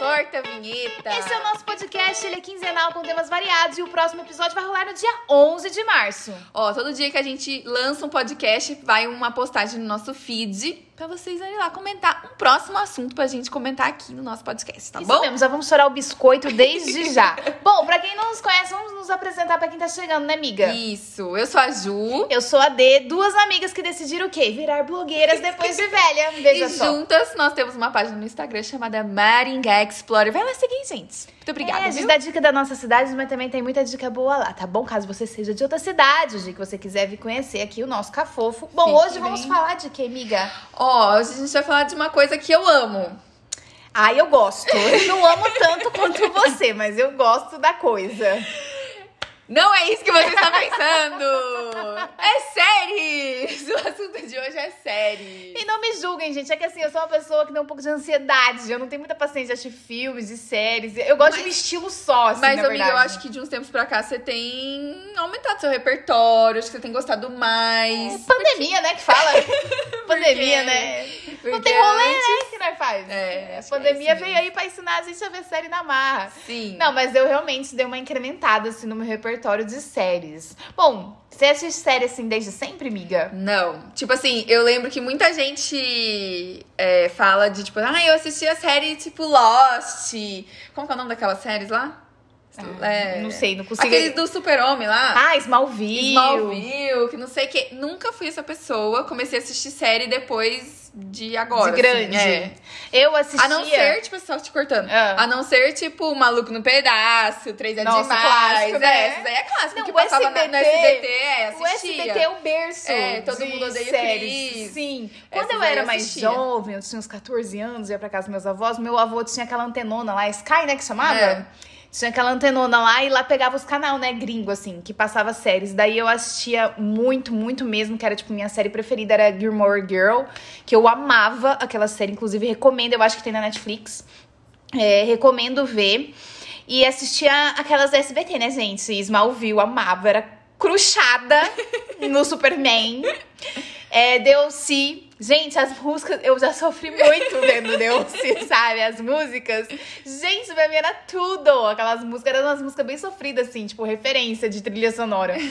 Sorta a vinheta. Esse é o nosso podcast, ele é quinzenal com temas variados e o próximo episódio vai rolar no dia 11 de março. Ó, todo dia que a gente lança um podcast, vai uma postagem no nosso feed pra vocês irem lá comentar um próximo assunto pra gente comentar aqui no nosso podcast, tá Isso bom? mesmo, já vamos chorar o biscoito desde já. bom, pra quem não nos conhece, vamos nos apresentar pra quem tá chegando, né, amiga? Isso, eu sou a Ju. Eu sou a D, duas amigas que decidiram o quê? Virar blogueiras depois de velha. Veja E só. juntas nós temos uma página no Instagram chamada Maringá Explorer. Vai lá seguir, gente. Muito obrigada, é, a viu? gente dá dica da nossa cidade, mas também tem muita dica boa lá, tá bom? Caso você seja de outra cidade, dia que você quiser vir conhecer aqui o nosso cafofo. Bom, Fique hoje vamos bem. falar de quê, amiga? Ó, hoje a gente vai falar de uma coisa que eu amo. Ah, eu gosto. Eu não amo tanto quanto você, mas eu gosto da coisa. Não é isso que você está pensando! É séries! O assunto de hoje é série. E não me julguem, gente. É que assim, eu sou uma pessoa que tem um pouco de ansiedade. Eu não tenho muita paciência de assistir filmes e séries. Eu gosto de um estilo só, assim, Mas, amiga, eu acho que de uns tempos pra cá você tem aumentado seu repertório, acho que você tem gostado mais. Pandemia, né, que fala. Pandemia, Porque- né? Não porque tem rolê, antes- né, que nós faz. É, a é pandemia isso veio aí pra ensinar a gente a ver série na marra. Sim. Não, mas eu realmente dei uma incrementada, assim, no meu repertório de séries. Bom, você assiste série, assim, desde sempre, amiga? Não. Tipo assim, eu lembro que muita gente é, fala de tipo, ah, eu assisti a série tipo Lost. Como que é o nome daquelas séries lá? É, Não sei, não consigo... Aqueles do Super-Homem lá. Ah, Smallville. Smallville, que não sei o que. Nunca fui essa pessoa. Comecei a assistir série depois de agora. de grande. assim, é. Eu assistia... A não ser, tipo, só te cortando. Ah. A não ser, tipo, Maluco no Pedaço, Três é Nossa, Demais. clássico, é, né? É clássico, Não, que o passava na- no SBT, SBT, é, O assistia. SBT é o berço. É, todo mundo odeia o séries. Sim. Quando eu era eu mais jovem, eu tinha uns 14 anos, ia pra casa dos meus avós, meu avô tinha aquela antenona lá, Sky, né, que chamava? É. Tinha aquela antenona lá e lá pegava os canal, né, gringo, assim, que passava séries. Daí eu assistia muito, muito mesmo, que era, tipo, minha série preferida era Gilmore Girl, que eu amava aquela série, inclusive recomendo, eu acho que tem na Netflix. É, recomendo ver. E assistia aquelas da SBT, né, gente? Smallville, amava, era cruchada no Superman. É, Delcy. Gente, as músicas, eu já sofri muito vendo Delcy, sabe? As músicas. Gente, pra mim era tudo. Aquelas músicas eram umas músicas bem sofridas, assim, tipo, referência de trilha sonora.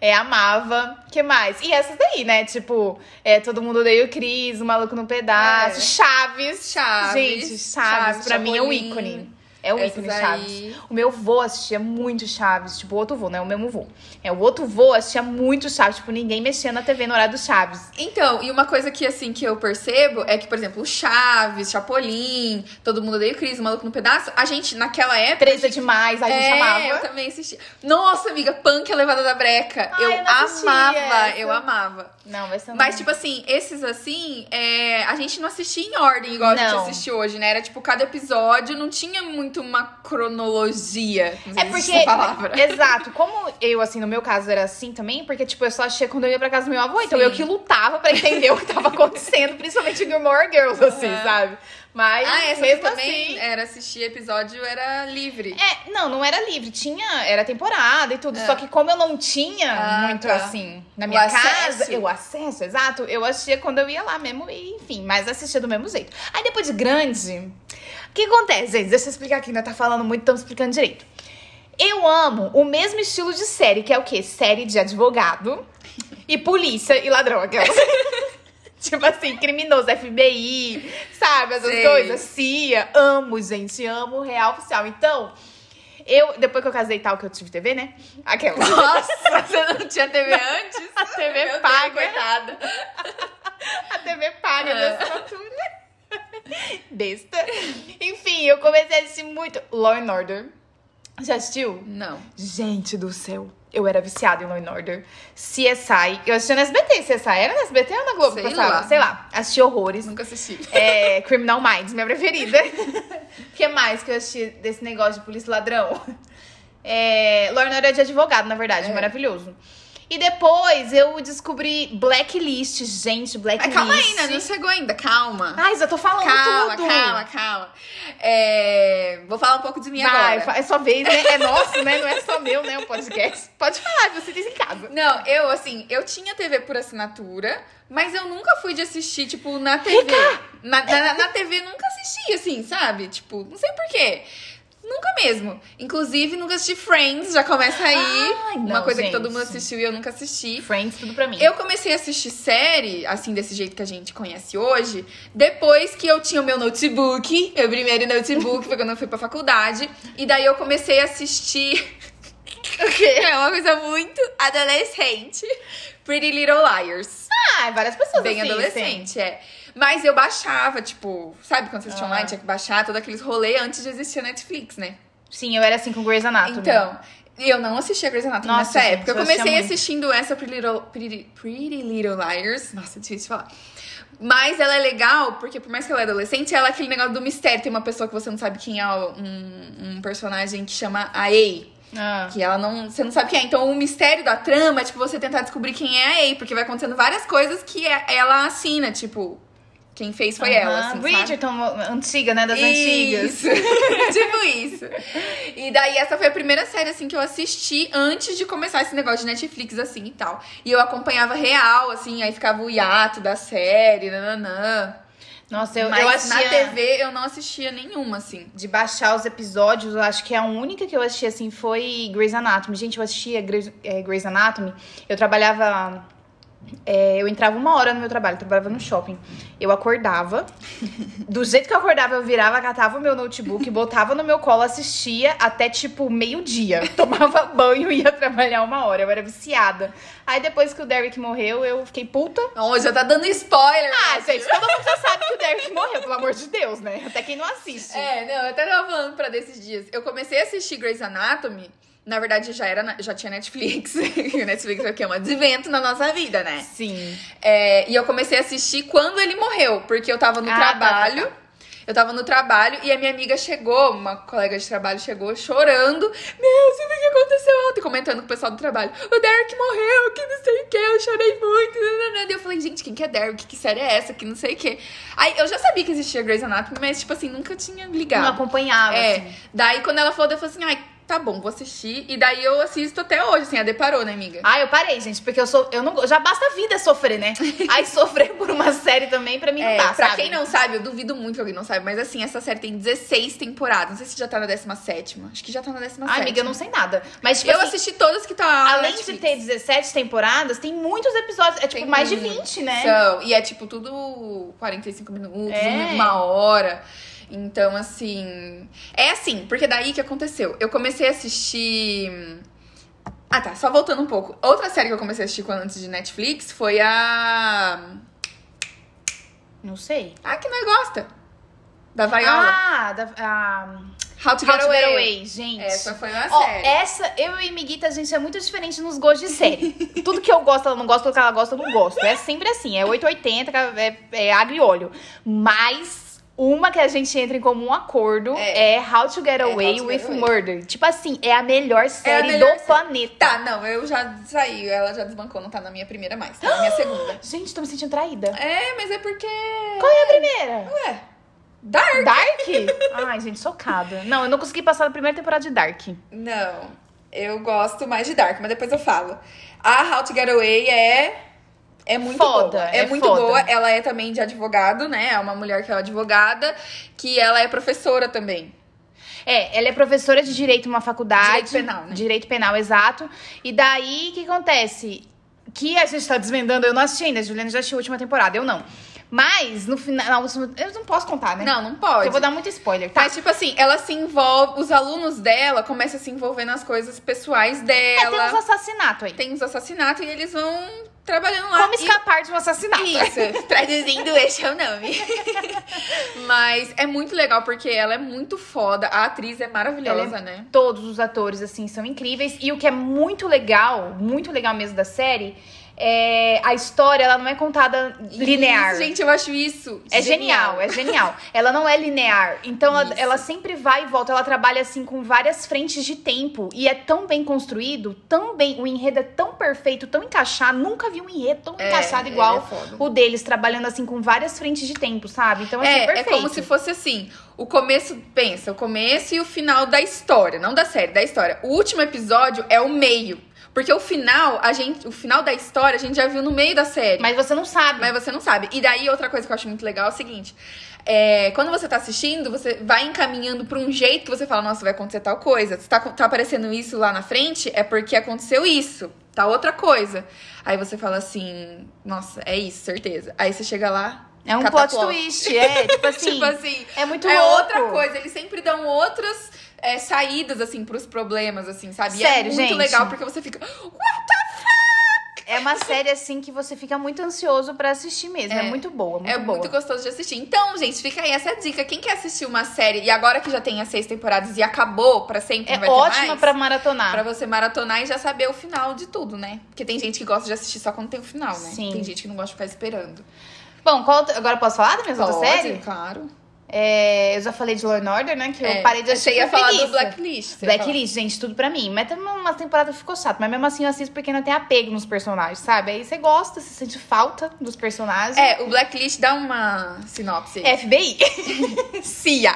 É, amava. que mais? E essas daí, né? Tipo, é, Todo Mundo Odeia o Cris, O Maluco no Pedaço, É. Chaves. Chaves. Gente, Chaves, Chaves, pra mim é um ícone. É um Essas ícone aí. Chaves. O meu vô assistia muito Chaves, tipo, o outro vô, né? O mesmo vô. É, o outro vô assistia muito Chaves, tipo, ninguém mexia na TV no horário do Chaves. Então, e uma coisa que, assim, que eu percebo é que, por exemplo, o Chaves, Chapolin, Todo Mundo Odeia o Cris, o Maluco no Pedaço, a gente, naquela época... Três é demais, a gente é, amava. eu também assisti. Nossa, amiga, Punk, a Levada da Breca. Ai, eu, eu não amava, eu amava. Não, vai ser Mas, tipo assim, esses assim, é, a gente não assistia em ordem igual a gente Não. assiste hoje, né? Era tipo, cada episódio não tinha muito uma cronologia. Não sei É se porque. palavra. Exato. Como eu, assim, no meu caso era assim também, porque, tipo, eu só achei quando eu ia pra casa do meu avô. Então Sim. eu que lutava pra entender o que tava acontecendo, principalmente Gilmore Girls, assim, Uhum. sabe? Mas. Ah, essa mesmo também assim. era assistir episódio, era livre. É, não, não era livre, tinha, era temporada e tudo. É. Só que como eu não tinha Ah, muito tá. assim na O minha acesso. casa, eu acesso, exato, eu assistia quando eu ia lá mesmo, e enfim, mas assistia do mesmo jeito. Aí depois de grande, o que acontece, gente? Deixa eu explicar aqui, ainda tá falando muito, estamos explicando direito. Eu amo o mesmo estilo de série, que é o quê? Série de advogado e polícia e ladrão, aquelas. Tipo assim, criminoso, FBI, sabe? Essas coisas. CIA. Amo, gente. Amo real oficial. Então, eu, depois que eu casei e tal, que eu tive TV, né? Aquela. Nossa, você não tinha TV antes? A TV Meu Deus, paga. coitada. A TV paga É. Besta. Eu comecei a assistir muito Law and Order. Já assistiu? Não. Gente do céu. Eu era viciada em Law and Order. CSI. Eu assistia no SBT. CSI era no SBT ou na Globo? Sei passava? lá. Sei lá. Assisti horrores. Nunca assisti. É, Criminal Minds, minha preferida. O que mais que eu assisti desse negócio de polícia ladrão? É, Law and Order é de advogado, na verdade, É. maravilhoso. E depois eu descobri Blacklist, gente, Blacklist. calma aí, né? Não chegou ainda, calma. Ai, já tô falando Calma, tudo. calma, calma. É, Vou falar um pouco de mim Vai, agora. é sua vez, né? É nosso, né? Não é só meu, né? O podcast. Pode falar, você diz em casa. Não, eu, assim, eu tinha TV por assinatura, mas eu nunca fui de assistir, tipo, na TV. Na, na, na TV nunca assisti, assim, sabe? Tipo, não sei porquê. Nunca mesmo. Inclusive, nunca assisti Friends, já começa aí. Ai, uma não, coisa gente. que todo mundo assistiu e eu nunca assisti. Friends, tudo pra mim. Eu comecei a assistir série, assim, desse jeito que a gente conhece hoje, depois que eu tinha o meu notebook, meu primeiro notebook, foi quando eu fui pra faculdade, e daí eu comecei a assistir. O quê? É uma coisa muito adolescente. Pretty Little Liars. Ah, várias pessoas Bem assistem. adolescente, é. Mas eu baixava, tipo, sabe quando você assistia Ah. online, tinha que baixar todos aqueles rolês antes de existir a Netflix, né? Sim, eu era assim com Grey's Anatomy. Então, eu não assistia Grey's Anatomy Nossa, nessa gente, época. Eu comecei muito. assistindo essa Pretty Little, Pretty, Pretty Little Liars. Nossa, é difícil de falar. Mas ela é legal, porque por mais que ela é adolescente, ela é aquele negócio do mistério. Tem uma pessoa que você não sabe quem é, um, um personagem que chama a A. Ah. Que ela não. Você não sabe quem é. Então o mistério da trama é tipo você tentar descobrir quem é a A, porque vai acontecendo várias coisas que é- ela assina, tipo. Quem fez foi ela, Aham. assim, sabe? Bridgerton, antiga, né? Das antigas. Isso. tipo isso. E daí essa foi a primeira série assim que eu assisti antes de começar esse negócio de Netflix assim e tal. E eu acompanhava real, assim, aí ficava o hiato da série, nananã. Nossa, eu, Mas eu assistia... na TV eu não assistia nenhuma, assim. De baixar os episódios, eu acho que a única que eu assisti, assim, foi Grey's Anatomy. Gente, eu assistia Grey's, é, Grey's Anatomy. Eu trabalhava... é, eu entrava uma hora no meu trabalho, trabalhava no shopping. Eu acordava. Do jeito que eu acordava, eu virava, catava o meu notebook, botava no meu colo, assistia até tipo meio-dia. Tomava banho e ia trabalhar uma hora. Eu era viciada. Aí depois que o Derek morreu, eu fiquei puta. Oh, já tá dando spoiler. Ah, né? gente, todo mundo já sabe que o Derek morreu, pelo amor de Deus, né? Até quem não assiste. É, não, eu até tava falando pra desses dias. Eu comecei a assistir Grey's Anatomy. Na verdade, já, era, já tinha Netflix. E o Netflix é? Um advento na nossa vida, né? Sim. É, e eu comecei a assistir quando ele morreu, porque eu tava no Ah, tá, trabalho. tá, Eu tava no trabalho e a minha amiga chegou, uma colega de trabalho chegou chorando. Meu, você viu o que aconteceu ontem? Comentando com o pessoal do trabalho. O Derek morreu, que não sei o que, eu chorei muito. Daí eu falei, gente, quem que é Derek? Que série é essa? Que não sei o que. Aí eu já sabia que existia Grey's Anatomy, mas, tipo assim, nunca tinha ligado. Não acompanhava, É, assim. daí quando ela falou, eu falei assim, ai, tá bom, vou assistir. E daí eu assisto até hoje, assim, a deparou, né, amiga? Ah, eu parei, gente, porque eu sou. Eu não, já basta a vida sofrer, né? Aí sofrer por uma série também, pra mim, não É, dá, pra sabe? quem não sabe, eu duvido muito que alguém não sabe, mas assim, essa série tem 16 temporadas. Não sei se já tá na 17. Acho que já tá na 17. Ai, amiga, eu não sei nada. Mas, tipo Eu assim, assisti todas que tá. além de ter 17 temporadas, tem muitos episódios. É tipo Tem mais de muito. 20, né? São, e é tipo tudo 45 minutos, É. uma hora. Então, assim. É assim, porque daí que aconteceu? Eu comecei a assistir. Ah, tá. Só voltando um pouco. Outra série que eu comecei a assistir quando antes de Netflix foi a. Não sei. Ah, que nós gosta. Da Viola. Ah, da, a... How to How Get to Get Away. Away, gente. Essa foi uma Ó, série. essa, eu e Miguita, a gente é muito diferente nos gostos de série. tudo que eu gosto, ela não gosta, tudo que ela gosta, eu não gosto. É sempre assim, é 880, é, é e óleo. Mas uma que a gente entra em comum acordo É. é, How to Get How Away to with Get Away. Murder. Tipo assim, é a melhor série melhor do série. planeta. Tá, não, eu já saí, ela já desbancou, não tá na minha primeira mais, tá na minha segunda. Gente, tô me sentindo traída. É, mas é porque. Qual é a primeira? Ué, Dark? Dark? Ai, gente, socada. Não, eu não consegui passar da primeira temporada de Dark. Não, eu gosto mais de Dark, mas depois eu falo. A How to Get Away é. É muito Foda, boa. É, é muito foda. boa. Ela é também de advogado, né? É uma mulher que é advogada, que ela é professora também. É, ela é professora de direito numa faculdade. Direito penal, né? Direito penal, exato. E daí, o que acontece? Que a gente tá desvendando, eu não assisti ainda, a Juliana já assistiu a última temporada, eu não. Mas, no final, eu não posso contar, né? Não, não pode. Eu vou dar muito spoiler, tá? Mas, tipo assim, ela se envolve. Os alunos dela começam a se envolver nas coisas pessoais É, tem uns dela. assassinatos aí. tem uns assassinatos e eles vão trabalhando lá. Como E- escapar de um assassinato. Isso, traduzindo, esse é o nome. Mas é muito legal porque ela é muito foda. A atriz é maravilhosa, é- né? Todos os atores, assim, são incríveis. E o que é muito legal, muito legal mesmo da série, é, a história ela não é contada linear. Isso, gente, eu acho isso. É genial. é genial. Ela não é linear. Então ela, ela, sempre vai e volta. Ela trabalha assim com várias frentes de tempo. E é tão bem construído, tão bem. O enredo é tão perfeito, tão encaixado. Nunca vi um enredo tão É, encaixado ele igual é o deles, trabalhando assim com várias frentes de tempo, sabe? Então assim, É, é perfeito. como se fosse assim, o começo, pensa, o começo e o final da história, não da série, da história. O último episódio é o meio. Porque o final, a gente, o final da história a gente já viu no meio da série. Mas você não sabe. Mas você não sabe. E daí, outra coisa que eu acho muito legal é o seguinte: é, quando você tá assistindo, você vai encaminhando pra um jeito que você fala, nossa, vai acontecer tal coisa. Se tá, tá aparecendo isso lá na frente, é porque aconteceu isso. Tá outra coisa. Aí você fala assim, nossa, é isso, certeza. Aí você chega lá. É um plot twist, é, tipo assim. tipo assim, é muito é louco. outra coisa. Eles sempre dão outras é, saídas, assim, pros problemas, assim, sabe? E Sério, é muito gente. legal porque você fica. What the É uma série assim que você fica muito ansioso pra assistir mesmo. É, É. muito boa, muito É boa. muito gostoso de assistir. Então, gente, fica aí essa dica. Quem quer assistir uma série e agora que já tem as seis temporadas e acabou pra sempre, É vai ter ótima pra maratonar. pra você maratonar e já saber o final de tudo, né? Porque tem gente que gosta de assistir só quando tem o final, né? Sim. Tem gente que não gosta de ficar esperando. Bom, qual agora posso falar da minha outra série? claro. É, eu já falei de Law and Order, né? Que eu É, parei de assistir. Você ia falar preguiça. do Blacklist. Blacklist, gente, tudo pra mim. Mas também uma temporada ficou chato. Mas mesmo assim eu assisto porque não tem apego nos personagens, sabe? Aí você gosta, você sente falta dos personagens. É, o Blacklist dá uma sinopse. aí. FBI. CIA.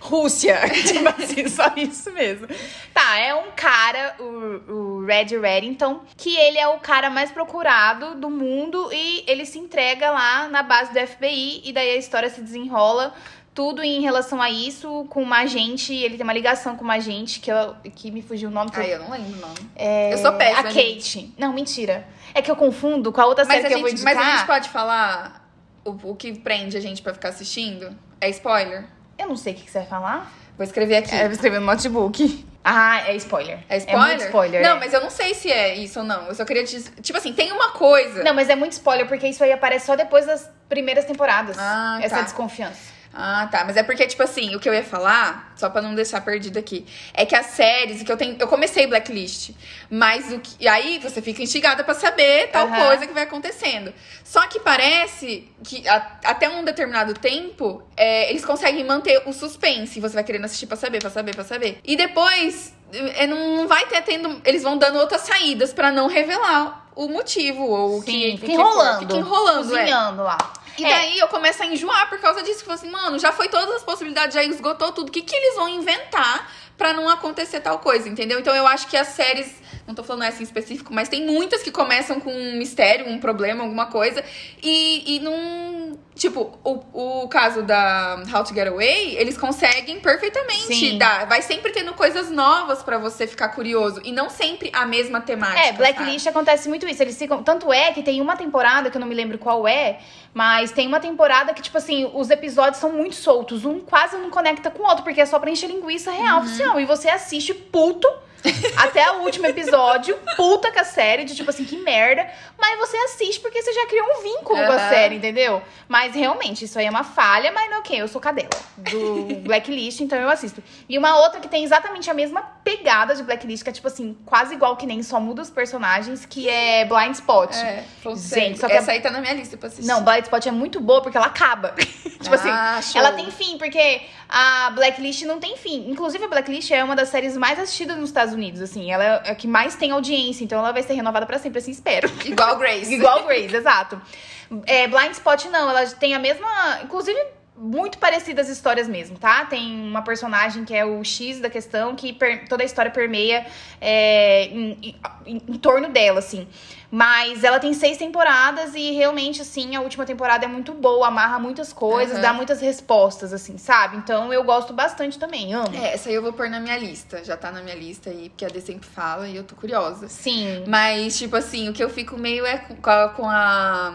Rússia. tipo assim, só isso mesmo. Tá, é um cara, o, o Red Reddington, que ele é o cara mais procurado do mundo e ele se entrega lá na base do FBI e daí a história se desenrola. Tudo em relação a isso, com uma agente, ele tem uma ligação com uma agente que, eu, que me fugiu o nome. que eu- Ai, eu não lembro o nome. é, eu sou péssima, A Kate. Não, mentira. É que eu confundo com a outra Mas série a, que eu vou gente, indicar. mas a gente pode falar o, o que prende a gente pra ficar assistindo? É spoiler? Eu não sei o que que você vai falar. Vou escrever aqui. É, vou escrever no notebook. Ah, é spoiler. É spoiler? É muito spoiler. Não, é. mas eu não sei se é isso ou não. Eu só queria te... Tipo assim, tem uma coisa. Não, mas é muito spoiler, porque isso aí aparece só depois das primeiras temporadas. Ah, essa tá. desconfiança. Ah, tá. Mas é porque, tipo assim, o que eu ia falar, só pra não deixar perdido aqui, é que as séries que eu tenho. Eu comecei Blacklist, mas o que. Aí você fica instigada pra saber tal Aham. coisa que vai acontecendo. Só que parece que a- até um determinado tempo, é, eles conseguem manter o suspense. Você vai querendo assistir pra saber, pra saber, pra saber. E depois, é, não vai ter tendo. Eles vão dando outras saídas pra não revelar o motivo ou o que. Fica enrolando. Fica enrolando, é. Cozinhando lá. E É. daí eu começo a enjoar por causa disso. Que eu falo assim, mano, já foi todas as possibilidades, já esgotou tudo. O que, que eles vão inventar pra não acontecer tal coisa, entendeu? Então eu acho que as séries, não tô falando essa em específico, mas tem muitas que começam com um mistério, um problema, alguma coisa. E, e não. Tipo, o, o caso da How to Get Away, eles conseguem perfeitamente Sim. dar. Vai sempre tendo coisas novas pra você ficar curioso. E não sempre a mesma temática. É, Blacklist acontece muito isso. Eles ficam. Tanto é que tem uma temporada, que eu não me lembro qual é, mas tem uma temporada que, tipo assim, os episódios são muito soltos. Um quase não conecta com o outro, porque é só pra encher linguiça real Uhum. Oficial. E você assiste puto. Até o último episódio, puta com a série, de tipo assim, que merda. Mas você assiste porque você já criou um vínculo com a série, entendeu? Mas realmente, isso aí é uma falha, mas não, ok, eu sou cadela do Blacklist, então eu assisto. E uma outra que tem exatamente a mesma pegada de Blacklist, que é tipo assim, quase igual que nem só muda os personagens, que é Blind Spot. É, Gente, só que Essa a- aí tá na minha lista pra assistir. Não, Blind Spot é muito boa porque ela acaba. tipo assim, Ah, show. ela tem fim, porque a Blacklist não tem fim. Inclusive, a Blacklist é uma das séries mais assistidas nos Estados Unidos, assim. Ela é a que mais tem audiência, então ela vai ser renovada pra sempre, assim, espero. Igual Grace. Igual Grace, exato. É, Blind Spot não, ela tem a mesma. Inclusive, muito parecidas histórias mesmo, tá? Tem uma personagem que é o X da questão, que per- toda a história permeia é, em, em- em- em torno dela, assim. Mas ela tem seis temporadas e realmente, assim, a última temporada é muito boa, amarra muitas coisas, Aham. dá muitas respostas, assim, sabe? Então eu gosto bastante também, amo. É, essa aí eu vou pôr na minha lista. Já tá na minha lista aí, porque a D sempre fala e eu tô curiosa. Sim. Mas, tipo assim, o que eu fico meio é com a, com a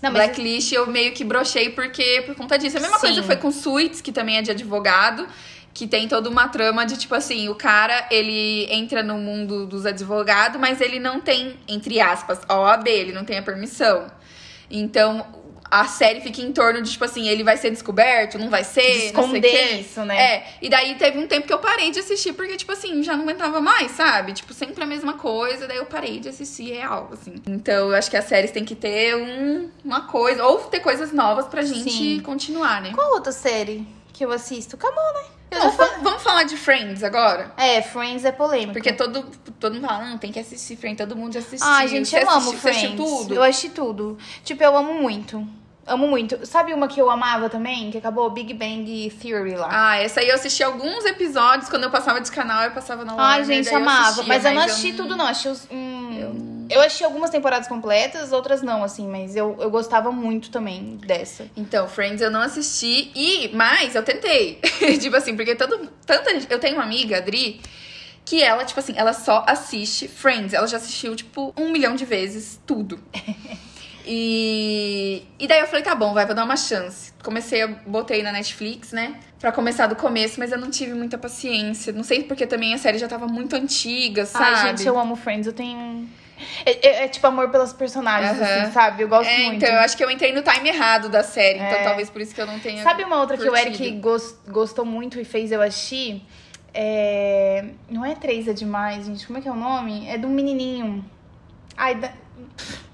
Não, Blacklist, eu meio que brochei porque, por conta disso. A mesma Sim. coisa foi com Suits, que também é de advogado. Que tem toda uma trama de, tipo assim, o cara, ele entra no mundo dos advogados, mas ele não tem, entre aspas, a OAB, ele não tem a permissão. Então, a série fica em torno de, tipo assim, ele vai ser descoberto, não vai ser, De esconder isso, né? É, e daí teve um tempo que eu parei de assistir, porque, tipo assim, já não aguentava mais, sabe? Tipo, sempre a mesma coisa, daí eu parei de assistir real, assim. Então, eu acho que as séries têm que ter um, uma coisa, ou ter coisas novas pra gente Sim. continuar, né? Qual outra série que eu assisto? Acabou, né? Vamos falar de Friends agora? É, Friends é polêmico. Porque todo, todo mundo fala, não, tem que assistir Friends, todo mundo já assistiu. Ai, gente, Você eu amo você Friends. assistiu tudo? Eu assisti tudo. Tipo, eu amo muito. Amo muito. Sabe uma que eu amava também? Que acabou? Big Bang Theory lá. Ah, essa aí eu assisti alguns episódios, quando eu passava desse canal, eu passava na Ai, gente, eu amava. assistia, mas eu não assisti tudo, não. Assisti os, hum, eu... assisti algumas temporadas completas, outras não, assim. Mas eu, eu gostava muito também dessa. Então, Friends eu não assisti, e mas eu tentei. tipo assim, porque todo, tanta gente. Eu tenho uma amiga, a Dri, que ela, tipo assim, ela só assiste Friends. Ela já assistiu, tipo, um milhão de vezes tudo. E, e daí eu falei, tá bom, vai, vou dar uma chance. Comecei, eu botei na Netflix, né? Pra começar do começo, mas eu não tive muita paciência. Não sei porque também a série já tava muito antiga, sabe? Ai, gente, eu amo Friends. Eu tenho. É, é- é tipo amor pelos personagens, Aham. assim, sabe? Eu gosto É, muito. então eu acho que eu entrei no time errado da série, então É. talvez por isso que eu não tenha. Sabe uma outra que o Eric curtido. gos- gostou muito e fez eu assistir? É... Não é Três é Demais, gente. Como é que é o nome? É de um menininho. Ai, da...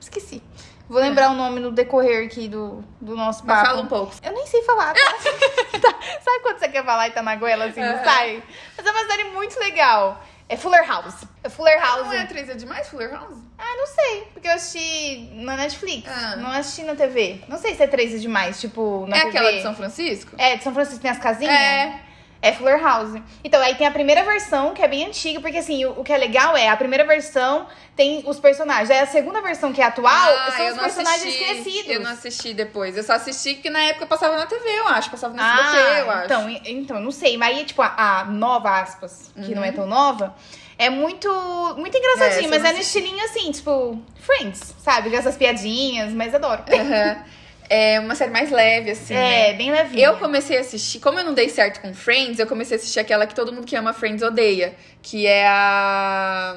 Esqueci. Vou lembrar o nome no decorrer aqui do, do nosso Mas papo. fala um pouco. Eu nem sei falar, tá? Tá, Sabe quando você quer falar e tá na goela assim, não Aham. sai? Mas é uma série muito legal. É Fuller House. É Fuller House. Não é atriz é demais, Fuller House? Ah, não sei. Porque eu assisti na Netflix. Ah. Não assisti na TV. Não sei se é três é demais, tipo, na é TV. aquela de São Francisco? É, de São Francisco tem as casinhas? É. É Fuller House. Então, aí tem a primeira versão, que é bem antiga, porque assim, o, o que é legal é a primeira versão tem os personagens. Aí a segunda versão, que é atual, Ah, são os personagens assisti. esquecidos. Eu não assisti depois. Eu só assisti que na época passava na TV, eu acho. Passava no SBT, Ah, eu acho. então, então, não sei. Mas aí, tipo, a, a nova, aspas, que não é tão nova, é muito, muito Uhum. É, engraçadinho, essa mas é no estilinho assim, tipo, Friends, sabe? Com essas piadinhas, mas adoro. Aham. É uma série mais leve, assim, é, né? bem levinha. Eu comecei a assistir, como eu não dei certo com Friends, eu comecei a assistir aquela que todo mundo que ama Friends odeia, que é a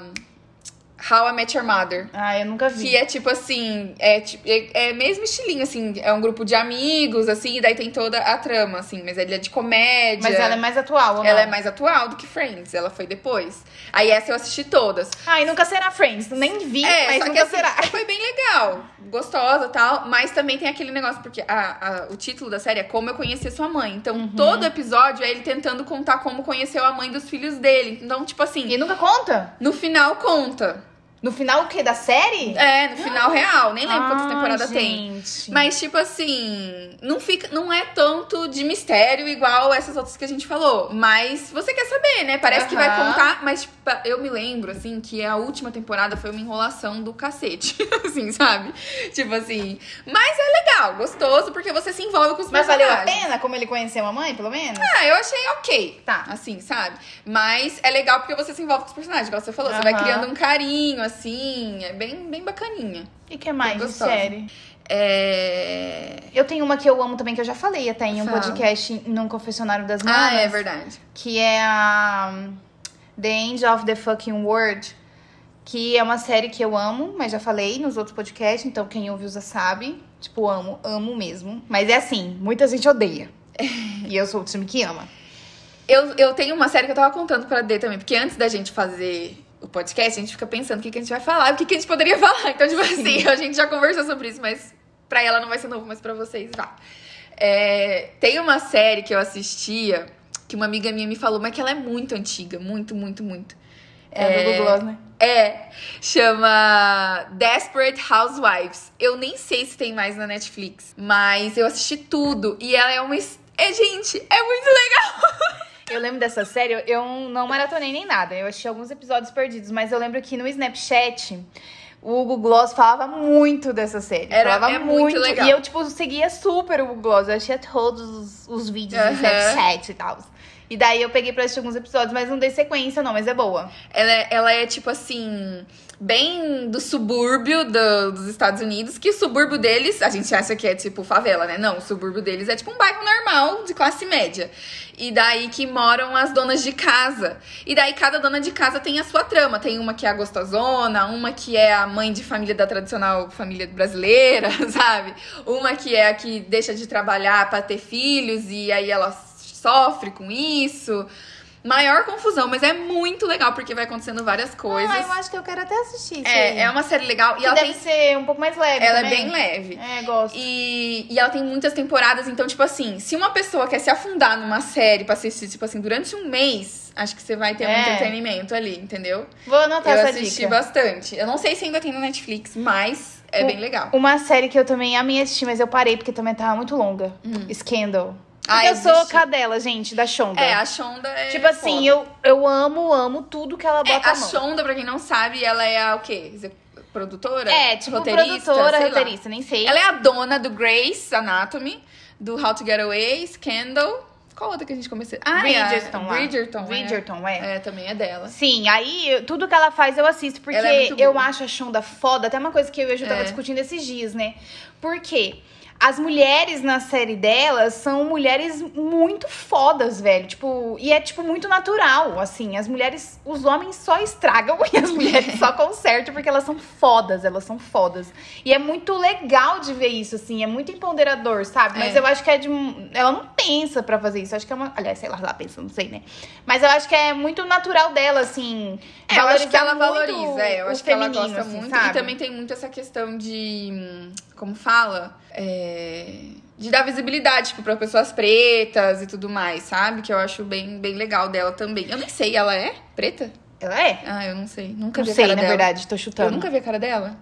How I Met Your Mother. Ah, eu nunca vi. Que é tipo assim, é, é, é mesmo estilinho, assim, é um grupo de amigos, assim, e daí tem toda a trama, assim, mas ele é de comédia. Mas ela é mais atual, ou não? Ela é mais atual do que Friends, ela foi depois. Aí essa eu assisti todas. Ah, e nunca será Friends. Nem vi, É, mas só que nunca assim, será. foi bem legal, gostosa e tal, mas também tem aquele negócio, porque a, a- o título da série é Como Eu Conheci Sua Mãe. Então, Uhum. todo episódio é ele tentando contar como conheceu a mãe dos filhos dele. Então, tipo assim, E nunca conta? no final conta. No final o quê? Da série? É, no final real, nem lembro quantas Ah, temporadas tem. gente. Mas, tipo assim, não fica. Não é tanto de mistério igual essas outras que a gente falou. Mas você quer saber, né? Parece que vai contar. Mas, tipo, eu me lembro, assim, que a última temporada foi uma enrolação do cacete. assim, sabe? Tipo assim. Mas é legal, gostoso, porque você se envolve com os Mas valeu a personagens. pena como ele conheceu a mãe, pelo menos? Ah, eu achei ok. Tá. Assim, sabe? Mas é legal porque você se envolve com os personagens, igual você falou. Você vai criando um carinho, assim. É bem, bem bacaninha. E que mais de série? É. Eu tenho uma que eu amo também, que eu já falei até em um Fala. podcast num confessionário das manas. Ah, é verdade. Que é a um, The End of the Fucking World. Que é uma série que eu amo, mas já falei nos outros podcasts, então quem ouve usa sabe. Tipo, amo, amo mesmo. Mas é assim, muita gente odeia. e eu sou o time que ama. Eu, eu tenho uma série que eu tava contando pra D também, porque antes da gente fazer o podcast, a gente fica pensando o que, que a gente vai falar, o que, que a gente poderia falar. Então, tipo assim, a gente já conversou sobre isso, mas pra ela não vai ser novo, mas pra vocês vai. É, tem uma série que eu assistia que uma amiga minha me falou, mas que ela é muito antiga, muito, muito, muito. É, do Google Gloss, né? É, chama Desperate Housewives. Eu nem sei se tem mais na Netflix, mas eu assisti tudo e ela é uma. É, gente, é muito legal. Eu lembro dessa série, eu- não maratonei nem nada. Eu assisti alguns episódios perdidos, mas eu lembro que no Snapchat o Google Gloss falava muito dessa série. Era- falava é muito legal. E eu, tipo, seguia super o Google Gloss. Eu achei todos os, os vídeos Aham. do Snapchat e tal. E daí eu peguei pra assistir alguns episódios, mas não dei sequência, não, mas é boa. Ela é, ela é tipo assim, bem do subúrbio do- dos Estados Unidos, que o subúrbio deles, a gente acha que é tipo favela, né? Não, o subúrbio deles é tipo um bairro normal, de classe média. E daí que moram as donas de casa. E daí cada dona de casa tem a sua trama. Tem uma que é a gostosona, uma que é a mãe de família da tradicional família brasileira, sabe? Uma que é a que deixa de trabalhar pra ter filhos e aí ela sofre com isso. Maior confusão, mas é muito legal porque vai acontecendo várias coisas. Ah, eu acho que eu quero até assistir. É, é uma série legal e Que ela deve tem ser um pouco mais leve ela é também. bem leve. É, gosto. E, e ela tem muitas temporadas, então, tipo assim, se uma pessoa quer se afundar numa série pra assistir, tipo assim, durante um mês, acho que você vai ter um É. entretenimento ali, entendeu? Vou anotar Eu essa assisti dica. bastante. Eu não sei se ainda tem no Netflix, mas é Um- bem legal. Uma série que eu também amei assistir, mas eu parei porque também tava muito longa. Scandal. Ah, Porque eu eu sou desisti. cadela, gente, da Shonda. É, a Shonda é. Tipo assim, foda. eu, eu amo, amo tudo que ela É, bota a a mão. Shonda, pra quem não sabe, ela é a o quê? Produtora? É, tipo roteirista, produtora, sei lá. roteirista, nem sei. Ela é a dona do Grey's Anatomy, do How to Get Away, Scandal. Qual outra que a gente começou? Ah, é Bridgerton lá. Bridgerton. é. Bridgerton, é. É, também é dela. Sim, aí tudo que ela faz eu assisto, porque é eu acho a Shonda foda. Até uma coisa que eu e a Ju tava É. discutindo esses dias, né? Por quê? As mulheres na série delas são mulheres muito fodas, velho. Tipo, e é, tipo, muito natural, assim. As mulheres, os homens só estragam e as mulheres só consertam porque elas são fodas, elas são fodas. E é muito legal de ver isso, assim. É muito empoderador, sabe? Mas É. eu acho que é de. Ela não pensa pra fazer isso. Eu acho que é uma. Aliás, sei lá, ela pensa, não sei, né? Mas eu acho que é muito natural dela, assim. É, eu acho que ela valoriza, é, eu acho que ela gosta assim, muito. sabe? E também tem muito essa questão de. Como fala? É, de dar visibilidade, tipo, pra pessoas pretas e tudo mais, sabe? Que eu acho bem, bem legal dela também. Eu nem sei, ela é preta? Ela é? Ah, eu não sei. Nunca Não vi sei, a cara na dela. verdade, tô chutando. Eu nunca vi a cara dela.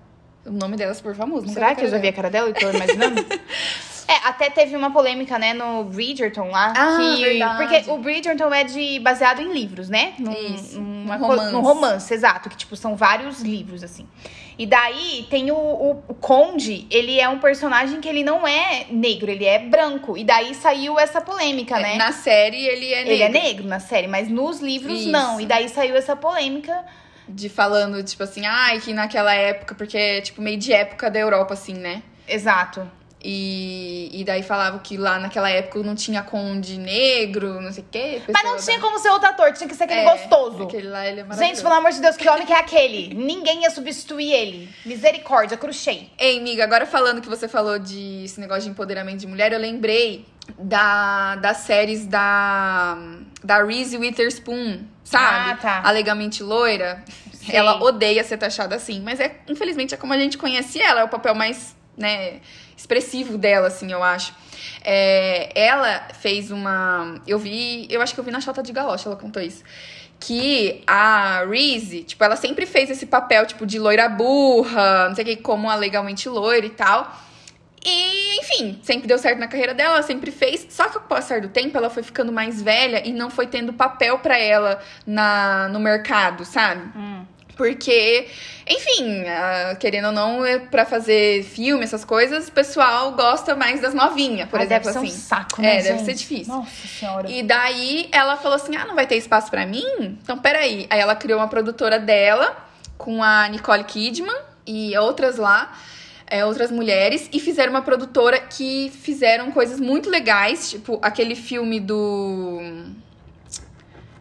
O nome dela é super famoso. Será que eu já vi a cara dela e tô imaginando? É, até teve uma polêmica, né, no Bridgerton lá. Ah, que, verdade. Porque o Bridgerton é de, baseado em livros, né? Num, Isso, num co- romance. num romance, exato. Que, tipo, são vários livros, assim. E daí tem o, o, o Conde, ele é um personagem que ele não é negro, ele é branco. E daí saiu essa polêmica, né? Na série ele é negro. Ele é negro na série, mas nos livros Isso. não. E daí saiu essa polêmica. De falando, tipo assim, ai, que naquela época, porque é tipo meio de época da Europa, assim, né? Exato. E, e daí falava que lá naquela época não tinha conde negro, não sei o quê. Mas não tinha como ser outro ator, tinha que ser aquele É, gostoso. Aquele lá, ele é Gente, pelo amor de Deus, que homem que é aquele? Ninguém ia substituir ele. Misericórdia, cruchei. Ei, amiga, agora falando que você falou de esse negócio de empoderamento de mulher, eu lembrei da, das séries da, da Reese Witherspoon, sabe? Ah, tá. A Legamente Loira. Sei. Ela odeia ser taxada assim, mas é, infelizmente, é como a gente conhece ela, é o papel mais, né, expressivo dela, assim, eu acho. É, ela fez uma. Eu vi. Eu acho que eu vi na Chota de Galocha, ela contou isso. Que a Reese, tipo, ela sempre fez esse papel, tipo, de loira burra, não sei o que, como a legalmente loira e tal. E, enfim, sempre deu certo na carreira dela, ela sempre fez. Só que com o passar do tempo, ela foi ficando mais velha e não foi tendo papel pra ela na, no mercado, sabe? Porque, enfim, ah, querendo ou não, é pra fazer filme, essas coisas, o pessoal gosta mais das novinhas, por Ai, exemplo, deve ser assim. um saco, É, né, deve gente? ser difícil. Nossa senhora. E daí ela falou assim: ah, não vai ter espaço pra mim? Então peraí. Aí ela criou uma produtora dela com a Nicole Kidman e outras lá. é, outras mulheres e fizeram uma produtora que fizeram coisas muito legais, tipo aquele filme do.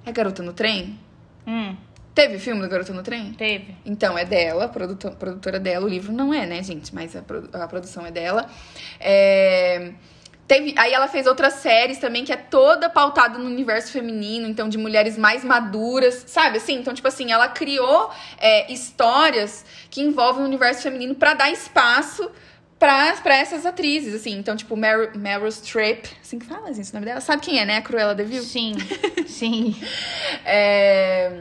É Garota no Trem? Hum, Teve filme do Garota no Trem? teve. Então, é dela, produto- produtora dela. O livro não é, né, gente? Mas a, produ- a produção é dela. É, Teve, aí ela fez outras séries também, que é toda pautada no universo feminino, então de mulheres mais maduras, sabe? Assim, então, tipo assim, ela criou é, histórias que envolvem o universo feminino pra dar espaço pra, pra essas atrizes, assim. Então, tipo, Meryl, Meryl Streep, assim que fala, gente, o nome dela. Sabe quem é, né? A Cruella de Vil? Sim, sim. É,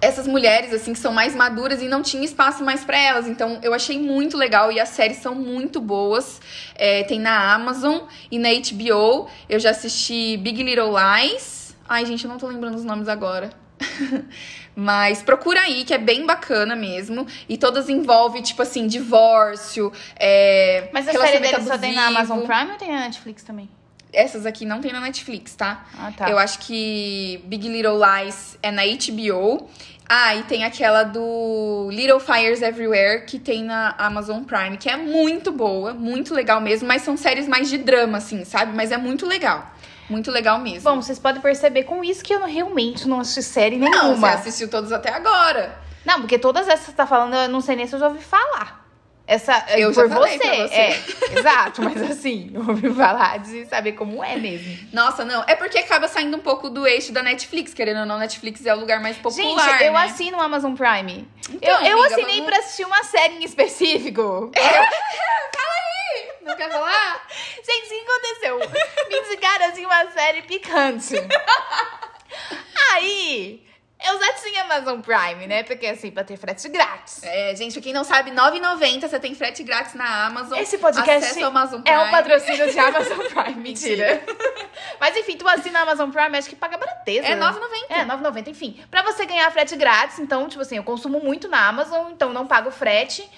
essas mulheres, assim, que são mais maduras e não tinha espaço mais pra elas. Então, eu achei muito legal e as séries são muito boas. É, tem na Amazon e na HBO. Eu já assisti Big Little Lies. Ai, gente, eu não tô lembrando os nomes agora. Mas procura aí, que é bem bacana mesmo. E todas envolvem, tipo assim, divórcio, é, Mas a série dele só tem na. Amazon Prime ou tem na Netflix também? Essas aqui não tem na Netflix, tá? Ah, tá. Eu acho que Big Little Lies é na HBO. Ah, e tem aquela do Little Fires Everywhere, que tem na Amazon Prime, que é muito boa, muito legal mesmo, mas são séries mais de drama, assim, sabe? Mas é muito legal. Muito legal mesmo. Bom, vocês podem perceber com isso que eu não- realmente não assisti série não, nenhuma. você assistiu todos até agora. Não, porque todas essas que você tá falando, eu não sei nem se eu já ouvi falar. Essa, é Eu já por falei você. você. É, exato, mas assim, eu ouvi falar de saber como é mesmo. Nossa, não. É porque acaba saindo um pouco do eixo da Netflix, querendo ou não, Netflix é o lugar mais popular. Gente, eu né? assino o Amazon Prime. Então, eu eu amiga, assinei vamos- pra assistir uma série em específico. Não quer falar? Gente, o que aconteceu? Me indicaram assim uma série picante. Aí, eu já tinha Amazon Prime, né? Porque assim, pra ter frete grátis. É, gente, pra quem não sabe, R$ 9,90 você tem frete grátis na Amazon. Esse podcast Amazon é um Prime. patrocínio de Amazon Prime. Mentira. Mas enfim, tu assina a Amazon Prime, acho que paga barateza. É né? 9,90. É, 9,90, enfim. Pra você ganhar frete grátis, então, tipo assim, eu consumo muito na Amazon, então não pago frete.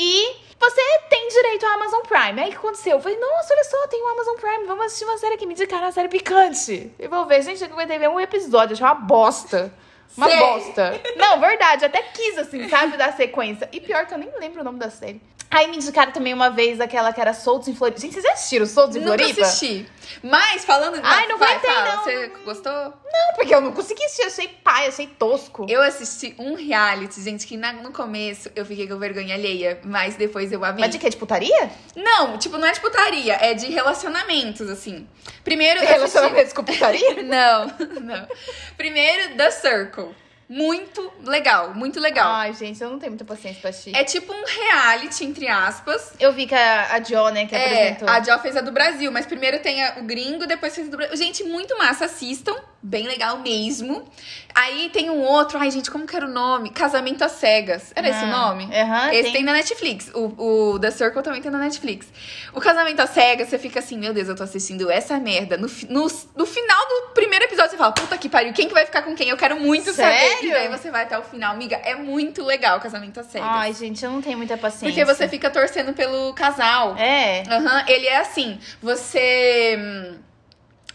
E você tem direito ao Amazon Prime. Aí o que aconteceu? Eu falei, nossa, olha só, tem o Amazon Prime, vamos assistir uma série aqui. Me indicaram uma série picante. Eu vou ver, gente, eu aguentei ver um episódio, achei uma bosta. Uma Sério? bosta. Não, verdade, até quis, assim, sabe, dar sequência. E pior que eu nem lembro o nome da série. Aí me indicaram também uma vez aquela que era Soltos em Floripa. Gente, vocês já assistiram Soltos em Nunca Floripa? assisti. Mas falando. Ai, não vai, aguentei, fala. não. Você gostou? Não, porque eu não consegui assistir, achei pai, achei tosco. Eu assisti um reality, gente, que na- no começo eu fiquei com vergonha alheia, mas depois eu amei. Mas de que? De putaria? Não, tipo, não é de putaria, é de relacionamentos, assim. Primeiro. eu assisti- Relacionamentos com putaria? Não, não. Primeiro, The Circle. Muito legal, muito legal. Ai, gente, eu não tenho muita paciência pra assistir. É tipo um reality, entre aspas. Eu vi que a, a Jo, né, que É, apresentou. a Jo fez a do Brasil, mas primeiro tem a- o gringo, depois fez a do Brasil. Gente, muito massa, assistam. Bem legal mesmo. Aí tem um outro, ai gente, como que era o nome? Casamento às Cegas. Era esse o Ah, nome? aham, esse tem. tem. na Netflix. O, o The Circle também tem na Netflix. O Casamento às Cegas, você fica assim, meu Deus, eu tô assistindo essa merda. No, no, no final do primeiro episódio, você fala, puta que pariu, quem que vai ficar com quem? Eu quero muito saber. Sério? E daí você vai até o final. Amiga, é muito legal o Casamento às Cegas. Ai, gente, eu não tenho muita paciência. porque você fica torcendo pelo casal. É. Aham, ele é assim, você.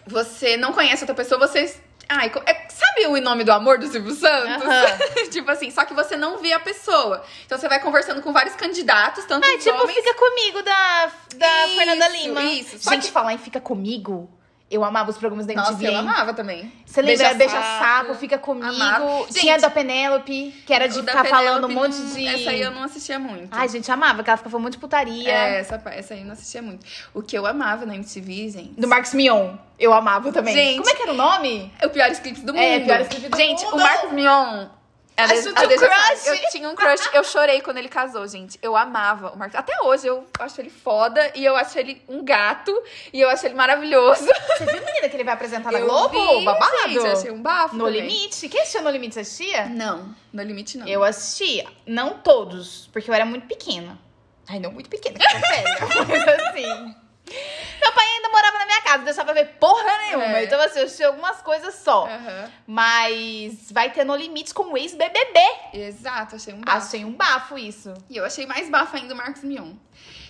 Você não conhece outra pessoa, você. Ai, é- sabe o nome do amor do Silvio Santos? Aham. tipo assim, só que você não vê a pessoa. Então você vai conversando com vários candidatos, tanto Ai, os tipo, homens. fica comigo da, da Isso, Fernanda Lima. isso. Só Gente, que- falar em Fica Comigo, eu amava os programas da Nossa, MTV. eu amava também. Você lembra? Beija-sapo. Beija-sapo, Fica Comigo. Amava. Tinha Gente, da Penélope, que era de ficar falando um monte de... Essa aí eu não assistia muito. Ai, gente, amava, que ela ficava falando um monte de putaria. É, essa, essa aí eu não assistia muito. O que eu amava na MTV, gente. Do Marcos Mion. Eu amava também. Gente. Como é que era o nome? É o piores clipes do mundo. É, piores clipes do gente, mundo. o Marcos Mion. A tinha um crush. Eu tinha um crush. Eu chorei quando ele casou, gente. Eu amava o Marcos. Até hoje eu acho ele foda e eu acho ele um gato e eu acho ele maravilhoso. Você viu, menina, que ele vai apresentar na Eu Globo? vi, Babado. Gente, eu achei um bafo. No também. Limite. Quem assistia No Limite? Você assistia? Não, no limite não. Eu assistia. Não todos, porque eu era muito pequena. Ai, não muito pequena, que velha. Mas assim... Meu pai ainda morava na minha casa, não deixava ver porra nenhuma. É. Então, assim, eu assisti algumas coisas só. Aham. Mas vai ter No Limite com o ex-BBB. Exato, achei um bafo. Achei um bafo isso. E eu achei mais bafo ainda o Marcos Mion.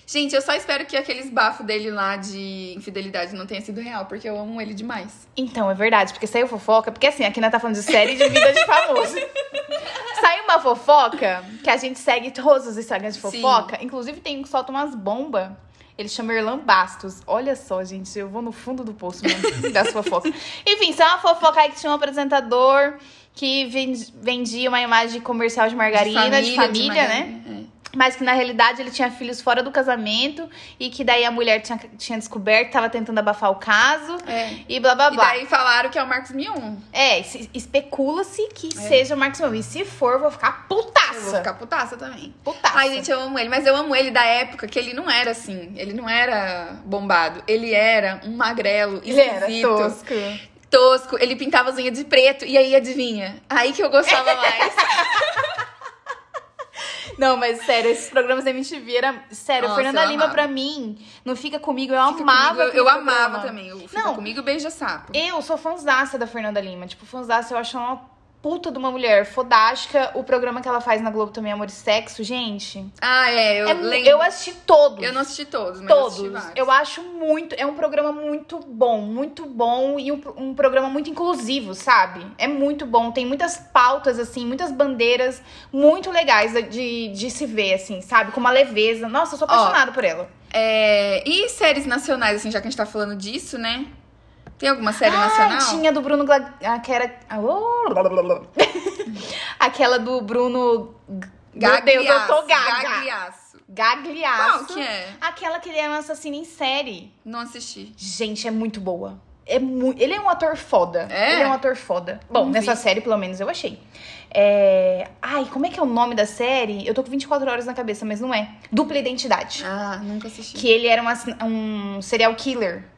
Gente, eu só espero que aqueles bafos dele lá de infidelidade não tenha sido real, porque eu amo ele demais. Então, é verdade, porque saiu fofoca. Porque assim, aqui nós tá falando de série de vida de famoso. saiu uma fofoca que a gente segue todos os Instagrams de Sim. fofoca. Inclusive tem um que solta umas bombas. Ele chama Erlan Bastos. Olha só, gente, eu vou no fundo do poço mesmo das fofocas. Enfim, isso é uma fofoca aí que tinha um apresentador que ven- vendia uma imagem comercial de margarina, de família, né? margarina, é. Mas que na realidade ele tinha filhos fora do casamento e que daí a mulher tinha, tinha descoberto, tava tentando abafar o caso É. e blá blá E blá. daí falaram que é o Marcos Mion. É, se- especula-se que seja o Marcos Mion. E se for, vou ficar putaça. Eu vou ficar putaça também. putaça. Ai, gente, eu amo ele. Mas eu amo ele da época que ele não era assim. Ele não era bombado. Ele era um magrelo Ele era esquisito. tosco. tosco. Ele pintava as unhas de preto. E aí, adivinha? Aí que eu gostava mais. Não, mas sério, esses programas da MTV era. Sério, Nossa, Fernanda eu Lima amava. pra mim não fica comigo. Eu Fica amava. comigo, eu programa. amava também. O Fica Não. comigo beija sapo. Eu sou fãzaça da Fernanda Lima. Tipo, fãzaça eu acho uma puta de uma mulher fodástica. O programa que ela faz na Globo também, Amor e Sexo, gente. Ah, é, eu é, lembro. eu assisti todos. Eu não assisti todos, mas eu assisti Todos. vários. Eu acho muito. É um programa muito bom, muito bom e um, um programa muito inclusivo, sabe? É muito bom. Tem muitas pautas, assim, muitas bandeiras muito legais de, de se ver, assim, sabe? Com uma leveza. Nossa, eu sou apaixonada por ela. É, e séries nacionais, assim, já que a gente tá falando disso, né? Tem alguma série Ai, nacional? tinha do Bruno Gla... Aquela... Aquela do Bruno... Meu Deus, eu tô gaga. Gagliasso. Gagliasso. Qual que é? Aquela que ele é um assassino em série. Não assisti. Gente, é muito boa. É mu... Ele é um ator foda. É? Ele é um ator foda. Bom, nessa série, pelo menos, eu achei. É... Ai, como é que é o nome da série? Eu tô com 24 horas na cabeça, mas não é. Dupla Identidade. Ah, nunca assisti. Que ele era um, um serial killer.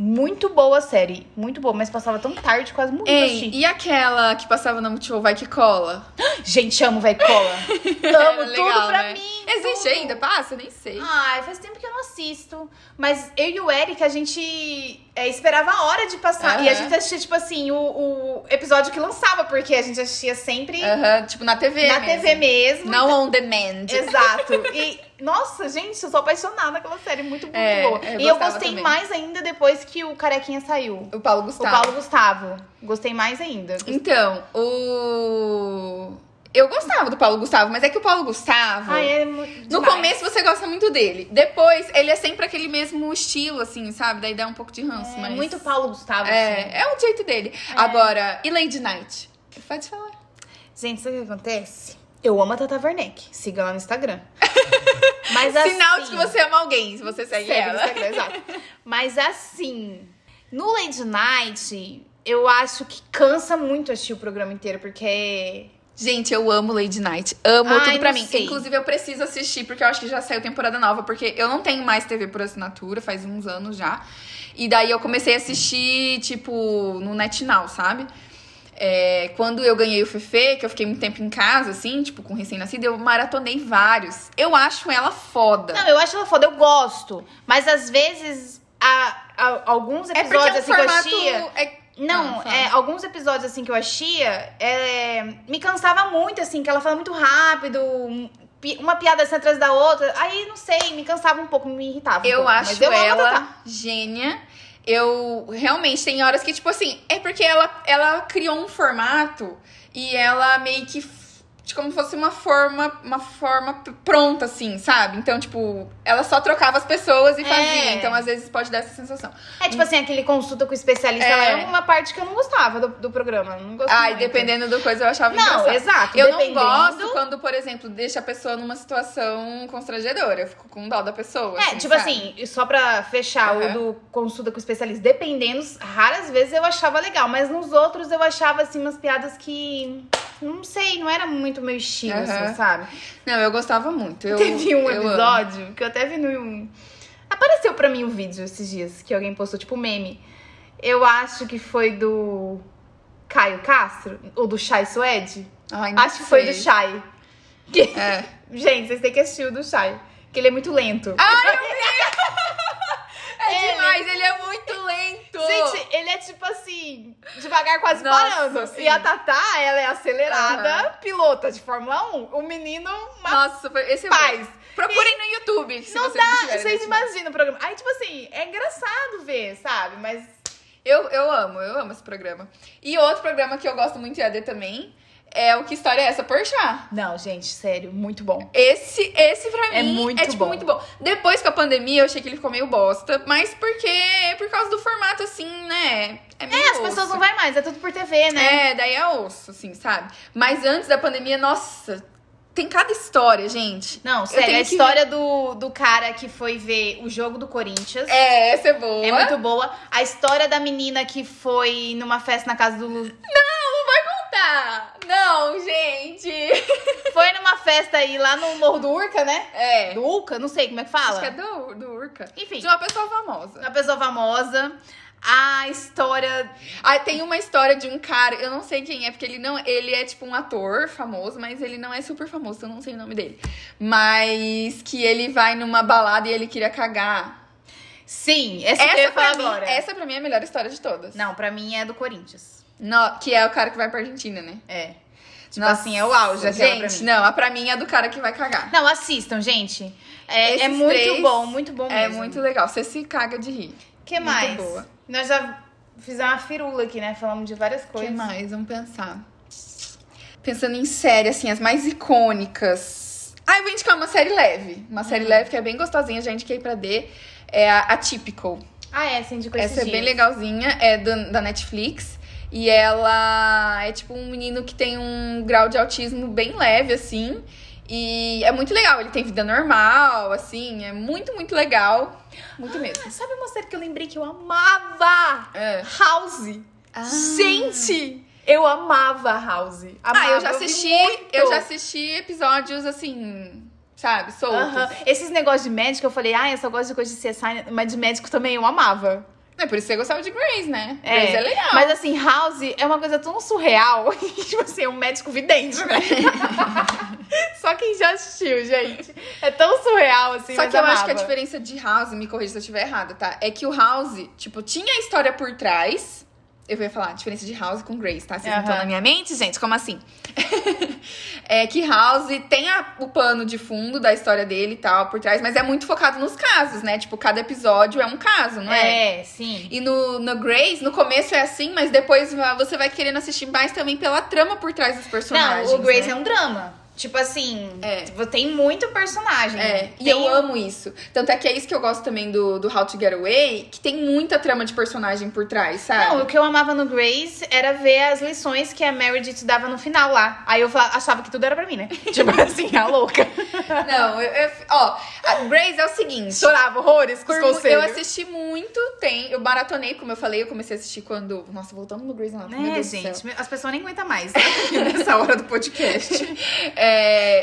Muito boa a série. Muito boa, mas passava tão tarde, quase morri Ei, e aquela que passava no Multishow Vai Que Cola? Gente, amo Vai Cola. Amo legal, tudo pra né? mim. Existe tudo. ainda? Passa? Nem sei. Ai, faz tempo que eu não assisto. Mas eu e o Eric, a gente é, esperava a hora de passar. E a gente assistia, tipo assim, o, o episódio que lançava, porque a gente assistia sempre tipo na TV na mesmo. TV mesmo. Não on demand. Exato. E, nossa, gente, eu sou apaixonada naquela série. Muito, muito É, boa. eu e eu gostei também. mais ainda depois que o Carequinha saiu. O Paulo O Gustavo. Paulo Gustavo. Gostei mais ainda. Então, o... Eu gostava do Paulo Gustavo, mas é que o Paulo Gustavo... Ai, é muito No começo você gosta muito dele. Depois, ele é sempre aquele mesmo estilo, assim, sabe? Daí dá um pouco de ranço, É mas... muito Paulo Gustavo. assim. É, é o jeito dele. Agora, e Lady Night? Pode falar. Gente, sabe o que acontece? Eu amo a Tata Werneck. Siga lá no Instagram. Mas Sinal de assim- que você ama alguém, se você segue, Segue no ela. Instagram, exato. Mas assim, no Lady Night, eu acho que cansa muito assistir o programa inteiro, porque. Gente, eu amo Lady Night. Amo Ai, tudo pra mim. sei. Inclusive, eu preciso assistir, porque eu acho que já saiu temporada nova, porque eu não tenho mais TV por assinatura, faz uns anos já. E daí eu comecei a assistir, tipo, no NetNow, sabe? É, quando eu ganhei o Fefe, que eu fiquei muito tempo em casa, assim, tipo, com recém-nascido, eu maratonei vários. Eu acho ela foda. Não, eu acho ela foda, eu gosto. Mas às vezes, a, a- alguns é porque episódios é um assim que eu formato. assistia. é- Não, Ah, é, alguns episódios assim que eu achia é, me cansava muito, assim, que ela fala muito rápido, um- pi- uma piada assim atrás da outra. Aí, não sei, me cansava um pouco, me irritava. um Eu pouco. acho eu ela gênia. Eu realmente tem horas que, tipo assim, é porque ela, ela criou um formato e ela meio que. F- Como se fosse uma forma, uma forma pronta, assim, sabe? Então, tipo, ela só trocava as pessoas e É. fazia. Então, às vezes, pode dar essa sensação. É tipo assim, aquele consulta com o especialista. É. Ela era uma parte que eu não gostava do, do programa. Não gostava. Ai, dependendo do coisa, eu achava Não, engraçado. exato. Eu não dependendo- gosto quando, por exemplo, deixa a pessoa numa situação constrangedora. Eu fico com dó da pessoa. É, assim, tipo sabe? assim, só pra fechar Aham. o do consulta com o especialista, dependendo, raras vezes eu achava legal, mas nos outros eu achava, assim, umas piadas que. Não sei, não era muito meu estilo, Aham. assim, sabe? Não, eu gostava muito. Eu, Teve um eu amo. episódio que eu até vi no. Apareceu pra mim um vídeo esses dias que alguém postou, tipo, meme. Eu acho que foi do Caio Castro, ou do Chay Suede. Ai, Acho que foi do sei. Chay. Que- É. Gente, vocês têm que assistir o do Chay. Que ele é muito lento. É demais, ele é muito lento. Gente, ele é tipo assim, devagar quase Nossa, parando. sim. E a Tatá, ela é acelerada, pilota de Fórmula 1. O menino uma Nossa, foi- esse é paz. bom. Procurem no YouTube, se Não vocês não dá, tiverem vocês imaginam o programa. Aí, tipo assim, é engraçado ver, sabe? Mas Eu, eu amo, eu amo esse programa. E outro programa que eu gosto muito em AD também é o Que História é Essa, Porchat. Não, gente, sério, muito bom. Esse, esse pra É mim muito é, tipo, bom. muito bom. Depois com a pandemia, eu achei que ele ficou meio bosta. Mas porque, por causa do formato, assim, né? É, meio É, as pessoas osso. não vai mais, é tudo por TV, né? É, daí é osso, assim, sabe? Mas antes da pandemia, nossa, tem cada história, gente. Não, sério, tenho a história do, do cara que foi ver o jogo do Corinthians. É, essa é boa. É muito boa. A história da menina que foi numa festa na casa do Lu. Não Não, gente! Foi numa festa aí lá no Morro do Urca, né? É. Do Urca, não sei como é que fala. Acho que é do, do Urca. Enfim. De uma pessoa famosa. Uma pessoa famosa. A história. Ah, tem uma história de um cara, eu não sei quem é, porque ele não. Ele é tipo um ator famoso, mas ele não é super famoso, eu não sei o nome dele. Mas que ele vai numa balada e ele queria cagar. Sim, essa, eu Essa falar pra, mim, agora. essa pra mim é a melhor história de todas. Não, pra mim é do Corinthians. No- que é o cara que vai pra Argentina, né? É. Tipo assim, é o auge pra Gente, mim. não, a pra mim é do cara que vai cagar. Não, assistam, gente. É, é muito bom, muito bom É mesmo. muito legal. Você se caga de rir. que muito mais? boa. Nós já fizemos uma firula aqui, né? Falamos de várias O que coisas. mais? Vamos pensar. Pensando em série, assim, as mais icônicas. Ah, eu vou indicar uma série leve. Uma série Uhum. leve que é bem gostosinha, já indiquei pra D. É a Atypical. Ah, é, você indicou Essa é esses bem dias. legalzinha, é do- da Netflix. E ela é tipo um menino que tem um grau de autismo bem leve, assim. E é muito legal, ele tem vida normal, assim, é muito, muito legal. Muito mesmo. Ah, sabe uma série que eu lembrei que eu amava? É. House. Gente, eu amava House. Amava, Ah, eu já assisti, muito. eu já assisti episódios assim, sabe, soltos. Esses negócios de médico, eu falei, ah, eu só gosto de coisa de CSI, mas de médico também eu amava. É por isso que você gostava de Grace, né? Grace é legal. Mas assim, House é uma coisa tão surreal. tipo assim, é um médico vidente, né? Só quem já assistiu, gente. É tão surreal, assim, Só que eu acho que a amava. diferença de House, me corrija se eu estiver errada, tá? É que o House, tipo, tinha a história por trás. Eu ia falar, a diferença de House com Grace, tá? Vocês não estão na minha mente, gente? Como assim? é que House tem a- o pano de fundo da história dele e tal por trás, mas é muito focado nos casos, né? Tipo, cada episódio é um caso, não é? É, sim. E no, no Grace, no começo é assim, mas depois você vai querendo assistir mais também pela trama por trás dos personagens. Não, o Grace né? é um drama. Tipo assim, É. tipo, tem muito personagem. É, e Tem eu amo isso. Tanto é que é isso que eu gosto também do, do How to Get Away, que tem muita trama de personagem por trás, sabe? Não, o que eu amava no Grace era ver as lições que a Meredith dava no final lá. Aí eu falava- achava que tudo era pra mim, né? tipo assim, a louca. Não, eu, eu- ó, a Grace é o seguinte. Chorava horrores com por eu assisti muito, tem, eu maratonei, como eu falei, eu comecei a assistir quando. Nossa, voltando no Grey's Anatomy. É, gente, as pessoas nem aguentam mais. nessa hora do podcast. É,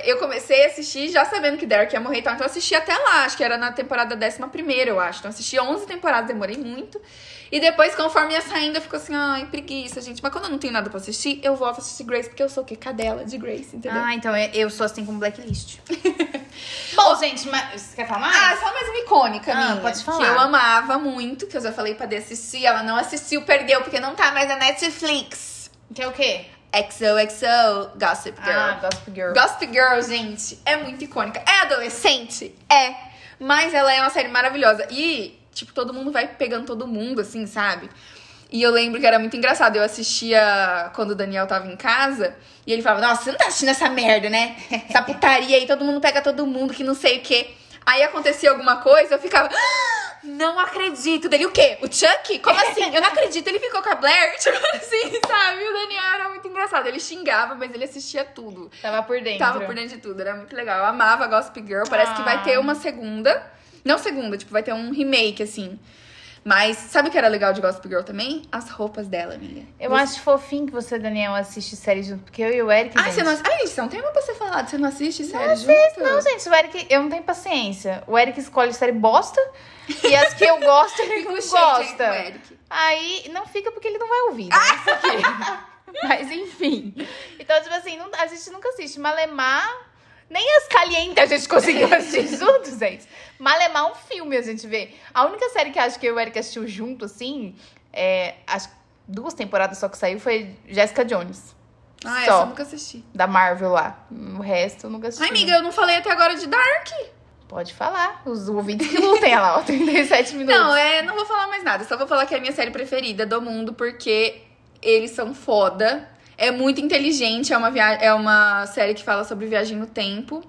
eu comecei a assistir já sabendo que Derek ia morrer, então eu assisti até lá, acho que era na temporada 11, eu acho. Então eu assisti 11 temporadas, demorei muito. E depois, conforme ia saindo, eu fico assim, ai, preguiça, gente. Mas quando eu não tenho nada pra assistir, eu volto a assistir Grace, porque eu sou o quê? Cadela de Grace, entendeu? ah, então eu- eu sou assim com blacklist. Bom, gente, mas você quer falar mais? Ah, só mais uma icônica Ah, minha. pode falar. Que eu amava muito, que eu já falei pra Dê assistir. Ela não assistiu, perdeu, porque não tá mais na Netflix. Que é o quê? XOXO Gossip Girl. Ah, Gossip Girl. Gossip Girl, gente, é muito icônica. É adolescente? É. Mas ela é uma série maravilhosa. E, tipo, todo mundo vai pegando todo mundo, assim, sabe? E eu lembro que era muito engraçado. Eu assistia quando o Daniel tava em casa. E ele falava, nossa, você não tá assistindo essa merda, né? Essa putaria aí, todo mundo pega todo mundo, que não sei o quê. Aí acontecia alguma coisa, eu ficava... "Ah, Não acredito. Dele, o quê? O Chuck? Como assim? Eu não acredito. Ele ficou com a Blair? Tipo assim, sabe? O Daniel era muito engraçado. Ele xingava, mas ele assistia tudo. Tava por dentro. Tava por dentro de tudo, era muito legal. Eu amava Gossip Girl. Parece que vai Ah. ter uma segunda. Não segunda, tipo, vai ter um remake, assim. Mas sabe o que era legal de Gossip Girl também? As roupas dela, amiga. Eu Você- acho fofinho que você, Daniel, assiste série junto. Porque eu e o Eric. Ai, gente, você não assiste. Ai, isso não tem uma pra você falar. Você não assiste série Não junto? Não, gente, o Eric, eu não tenho paciência. O Eric escolhe série bosta e as que eu gosto, ele não aí com o gosta. Eric. Aí não fica porque ele não vai ouvir, né? Aqui. Mas enfim. Então, tipo assim, não- a gente nunca assiste. Malemar, nem as calientes a gente conseguiu assistir juntos, gente. Malemar, um filme a gente vê. A única série que acho que eu e o Eric assistiu junto, assim, é. Acho que duas temporadas só que saiu foi Jessica Jones. Ah, Só. essa eu nunca assisti. Da Marvel lá. O resto eu nunca assisti. Ai, amiga, eu não falei até agora de Dark. Pode falar. Os ouvintes que lutem, olha lá, ó, 37 minutos. Não, é, não vou falar mais nada. Só vou falar que é a minha série preferida do mundo, porque eles são foda. É muito inteligente, é uma, via... é uma série que fala sobre viagem no tempo.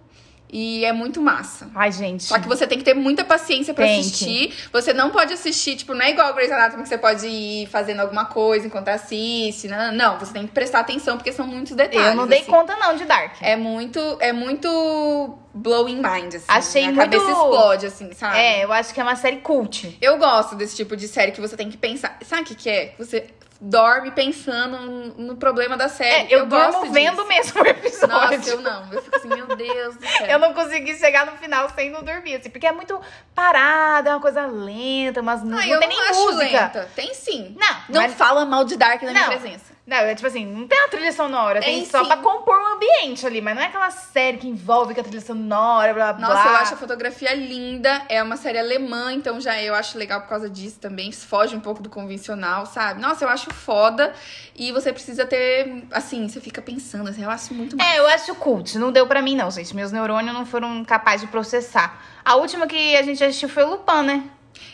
E é muito massa. Ai, gente. Só que você tem que ter muita paciência pra Tem assistir. Você não pode assistir, tipo, não é igual Grey's Anatomy que você pode ir fazendo alguma coisa enquanto assiste. Não, não, você tem que prestar atenção porque são muitos detalhes. Eu não dei assim. conta, não, de Dark. É muito, é muito blowing mind, assim. Achei a muito- cabeça explode, assim, sabe? É, eu acho que é uma série cult. Eu gosto desse tipo de série que você tem que pensar. Sabe o que, que é? Você dorme pensando no, problema da série. É, eu, gosto durmo vendo disso. mesmo o episódio. Nossa, eu não. Eu fico assim, meu Deus do céu. Eu não consegui chegar no final sem não dormir, assim, porque é muito parada, é uma coisa lenta, mas não, Ah, não eu tem não nem música. lenta. Tem sim. Não, Não mas- fala mal de Dark na minha Não. presença. Não, é tipo assim, não tem uma trilha sonora, tem Tem só sim. pra compor o ambiente ali, mas não é aquela série que envolve com a trilha sonora, blá blá Nossa, eu acho a fotografia linda. É uma série alemã, então já eu acho legal por causa disso também. Foge um pouco do convencional, sabe? Nossa, eu acho foda. E você precisa ter. Assim, você fica pensando, assim, eu acho muito massa. É, eu acho cult. Não deu pra mim, não, gente. Meus neurônios não foram capazes de processar. A última que a gente assistiu foi o Lupin, né?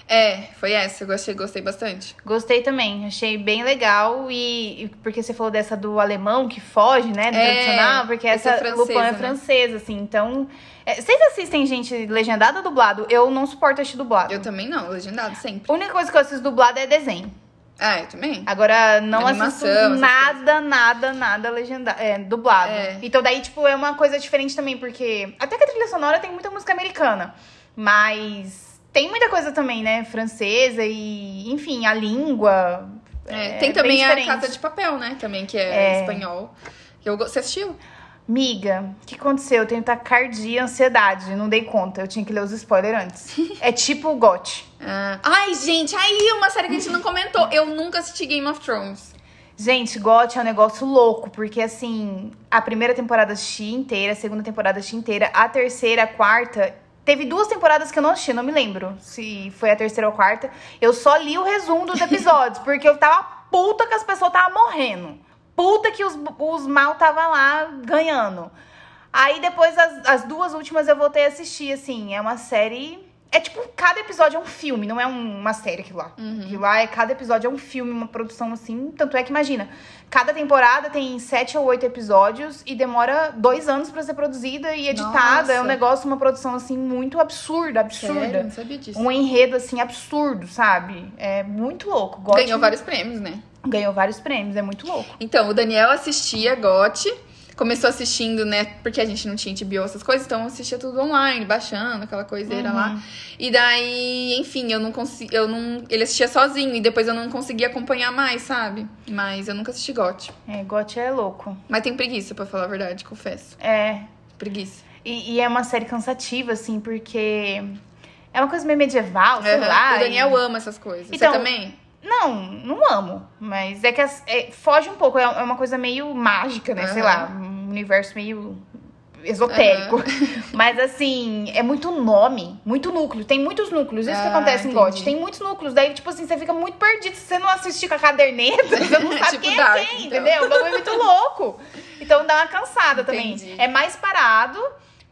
É, foi essa. Eu gostei, gostei bastante. Gostei também, achei bem legal. E, e porque você falou dessa do alemão que foge, né? Do É, tradicional, porque essa essa, é francesa, Lupin é né? francesa, assim. Então. é, vocês assistem gente legendada ou dublado? Eu não suporto assistir dublado. Eu também não, legendado sempre. A única coisa que eu assisto dublado é desenho. Ah, eu também. Agora, não Animação, assisto nada, nada, nada legendado. É, dublado. É. Então, daí, tipo, é uma coisa diferente também, porque. Até que a trilha sonora tem muita música americana. Mas tem muita coisa também, né? Francesa e, enfim, a língua. É, é tem também a. Casa de Papel, né? Também, que é, É. espanhol. Eu, go- você assistiu? Miga, o que aconteceu? Eu tenho taquicardia e ansiedade. Não dei conta. Eu tinha que ler os spoilers antes. é tipo o GOT. Ah, Ai, gente, aí uma série que a gente não comentou. Eu nunca assisti Game of Thrones. Gente, GOT é um negócio louco, porque assim, a primeira temporada assisti inteira, a segunda temporada assisti inteira, a terceira, a quarta. Teve duas temporadas que eu não assisti, não me lembro se foi a terceira ou a quarta. Eu só li o resumo dos episódios, porque eu tava puta que as pessoas estavam morrendo. Puta que os, os mal tava lá ganhando. Aí depois, as, as duas últimas eu voltei a assistir, assim. É uma série. É tipo, cada episódio é um filme, não é um- uma série aquilo lá. Aquilo lá é cada episódio é um filme, uma produção assim. Tanto é que imagina, cada temporada tem sete ou oito episódios e demora dois anos pra ser produzida e editada. É um Nossa. negócio, uma produção assim, muito absurda, absurda. Sério? Não sabia disso. Um enredo assim absurdo, sabe? É muito louco. Gotti Ganhou vários prêmios, né? ganhou vários prêmios, é muito louco. Então, o Daniel assistia GOT. Começou assistindo, né? Porque a gente não tinha HBO, essas coisas, então assistia tudo online, baixando aquela coiseira Uhum. lá. E daí, enfim, eu não consegui. Eu não. Ele assistia sozinho e depois eu não conseguia acompanhar mais, sabe? Mas eu nunca assisti GOT. É, Gotti é louco. Mas tem preguiça, pra falar a verdade, confesso. É, Preguiça. E, e é uma série cansativa, assim, porque é uma coisa meio medieval, sei Aham. lá. O Daniel e... ama essas coisas. Então, Você também? Não, não amo. Mas é que as- é, foge um pouco. É é uma coisa meio mágica, né? Sei Aham. lá, um universo meio esotérico. Mas assim, é muito nome, muito núcleo. Tem muitos núcleos. Isso que Ah, acontece em entendi. GOT. Tem muitos núcleos. Daí, tipo assim, você fica muito perdido. Se você não assistir com a caderneta, você não sabe Tipo quem Dark, é quem, então. entendeu? O bagulho é muito louco. Então dá uma cansada também. Entendi. É mais parado.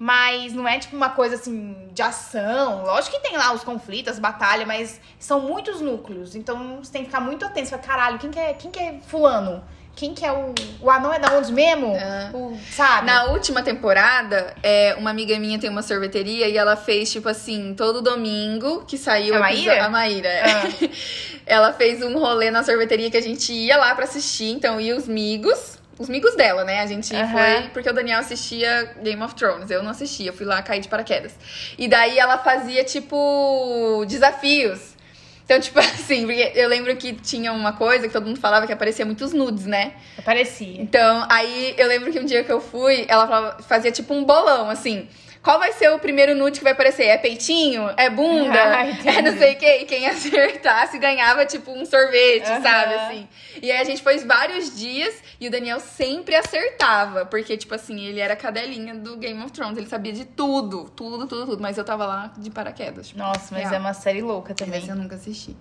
Mas não é tipo uma coisa assim de ação. Lógico que tem lá os conflitos, as batalhas, mas são muitos núcleos. Então você tem que ficar muito atento. Você fala, caralho, quem que é, quem que é fulano? Quem que é o. O anão é da onde mesmo? Ah. O, sabe? Na última temporada, é, uma amiga minha tem uma sorveteria e ela fez, tipo assim, todo domingo que saiu A Maíra? episódio- A Maíra. é. ela fez um rolê na sorveteria que a gente ia lá pra assistir, então ia os migos. Os migos dela, né? A gente Aham. foi porque o Daniel assistia Game of Thrones. Eu não assistia, eu fui lá cair de paraquedas. E daí ela fazia, tipo, desafios. Então, tipo assim, porque eu lembro que tinha uma coisa que todo mundo falava que aparecia muitos nudes, né? Parecia. Então, aí eu lembro que um dia que eu fui, ela falava- fazia tipo um bolão, assim. Qual vai ser o primeiro nude que vai aparecer? É peitinho? É bunda? Ah, é não sei o quê. E quem acertasse ganhava, tipo, um sorvete, Aham. sabe? Assim. E aí a gente foi vários dias e o Daniel sempre acertava. Porque, tipo assim, ele era a cadelinha do Game of Thrones. Ele sabia de tudo, tudo, tudo, tudo. Mas eu tava lá de paraquedas. Tipo, Nossa, mas real. é uma série louca também. Mas eu nunca assisti.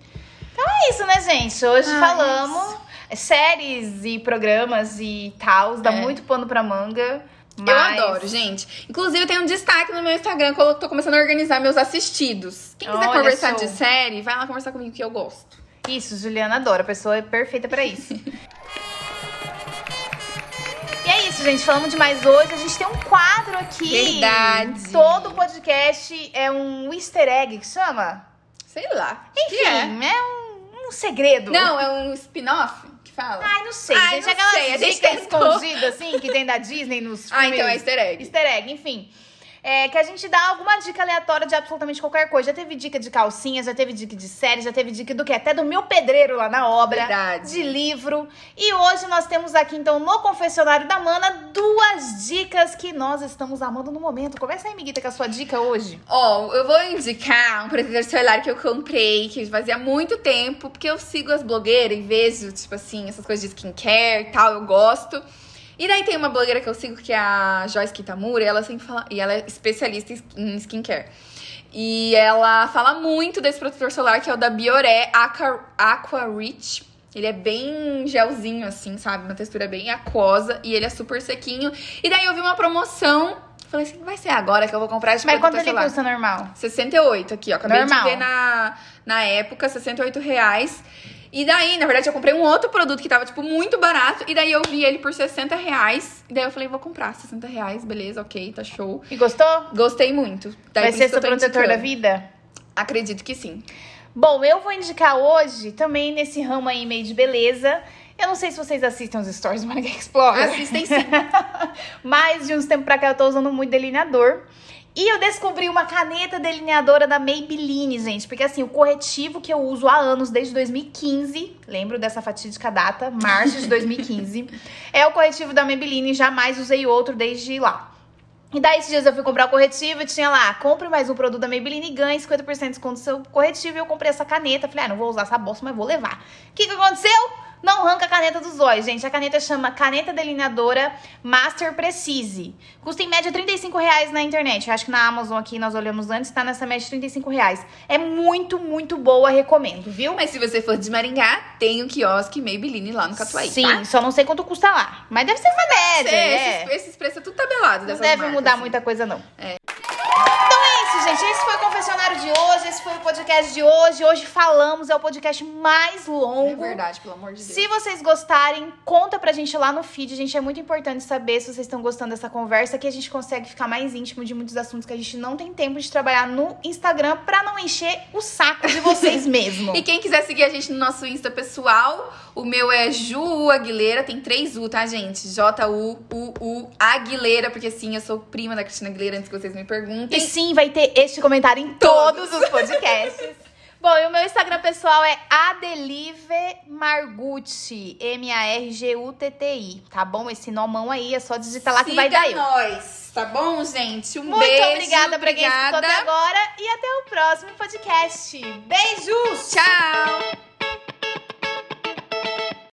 É isso, né, gente? Hoje Ah, falamos séries e programas e tal. Dá É. muito pano pra manga. Eu mas- adoro, gente. Inclusive, tem um destaque no meu Instagram que eu tô começando a organizar meus assistidos. Quem quiser Olha conversar só. de série, vai lá conversar comigo que eu gosto. Isso, Juliana adora. A pessoa é perfeita pra isso. E é isso, gente. Falamos demais hoje. A gente tem um quadro aqui. Verdade. Todo podcast é um easter egg que chama? Sei lá. Enfim, é, um, um segredo. Não, é um spin-off fala. Ai, não sei, Ai, gente. não sei, a gente tentou. escondidas, assim, que tem da Disney nos Ah, filmes. então é easter egg. Easter egg, enfim. É, que a gente dá alguma dica aleatória de absolutamente qualquer coisa. Já teve dica de calcinha, já teve dica de série, já teve dica do que? Até do meu pedreiro lá na obra. Verdade. De livro. E hoje nós temos aqui, então, no confessionário da Mana, duas dicas que nós estamos amando no momento. Começa aí, Miguita, com a sua dica hoje. Ó, eu vou indicar um protetor solar que eu comprei, que fazia muito tempo, porque eu sigo as blogueiras e vejo, tipo assim, essas coisas de skincare e tal, eu gosto. E daí tem uma blogueira que eu sigo, que é a Joyce Kitamura, e ela sempre fala. E ela é especialista em skincare. E ela fala muito desse protetor solar, que é o da Bioré Aqua, Aqua Rich. Ele é bem gelzinho, assim, sabe? Uma textura bem aquosa. E ele é super sequinho. E daí eu vi uma promoção. Falei assim, vai ser agora que eu vou comprar esse Mas quanto ele custa normal? 68 aqui, ó. Acabei Normal. de ver na, na época, 68 reais. E daí, na verdade, eu comprei um outro produto que tava, tipo, muito barato. E daí eu vi ele por 60 reais. E daí eu falei, vou comprar 60 reais, beleza, ok, tá show. E gostou? Gostei muito. Daí Vai ser seu protetor da vida? Acredito que sim. Bom, eu vou indicar hoje, também nesse ramo aí meio de beleza. Eu não sei se vocês assistem os stories do Maneca Explorer. Assistem sim. Mas de uns tempos pra cá eu tô usando muito delineador. E eu descobri uma caneta delineadora da Maybelline, gente. Porque assim, o corretivo que eu uso há anos, desde 2015, lembro dessa fatídica data, março de 2015, é o corretivo da Maybelline. Jamais usei outro desde lá. E daí, esses dias eu fui comprar o corretivo e tinha lá, compre mais um produto da Maybelline e ganhe 50% de desconto do seu corretivo. E eu comprei essa caneta. Falei, ah, não vou usar essa bosta, mas vou levar. O que, que aconteceu? Não arranca a caneta dos olhos, gente. A caneta chama Caneta Delineadora Master Precise. Custa em média 35 reais na internet. Eu acho que na Amazon aqui, nós olhamos antes, tá nessa média de 35 reais. É muito, muito boa, recomendo, viu? Mas se você for de Maringá, tem o quiosque Maybelline lá no Catuaí, Sim, tá? só não sei quanto custa lá. Mas deve ser uma média, Sei, é. esses, esses preços é tudo tabelado Não deve marcas, mudar assim. muita coisa, não. Então é isso, gente. Esse foi o confessionário de hoje. Esse foi o podcast de hoje. Hoje falamos, é o podcast mais É longo. verdade, pelo amor de Deus. Se vocês gostarem, conta pra gente lá no feed. Gente, é muito importante saber se vocês estão gostando dessa conversa, que a gente consegue ficar mais íntimo de muitos assuntos que a gente não tem tempo de trabalhar no Instagram pra não encher o saco de vocês mesmo. E quem quiser seguir a gente no nosso Insta pessoal, o meu é Ju Aguilera, tem três U, tá, gente? J-U-U-U Aguilera, porque sim, eu sou prima da Cristina Aguilera, antes que vocês me perguntem. E sim, vai ter este comentário em todos os podcasts. Bom, e o meu Instagram pessoal é Adelive Margutti, M-A-R-G-U-T-T-I, tá bom? Esse nomão aí, é só digitar lá que vai dar eu. nós, tá bom, gente? Um Muito beijo. obrigada pra quem escutou até agora e até o próximo podcast. Beijos! Tchau!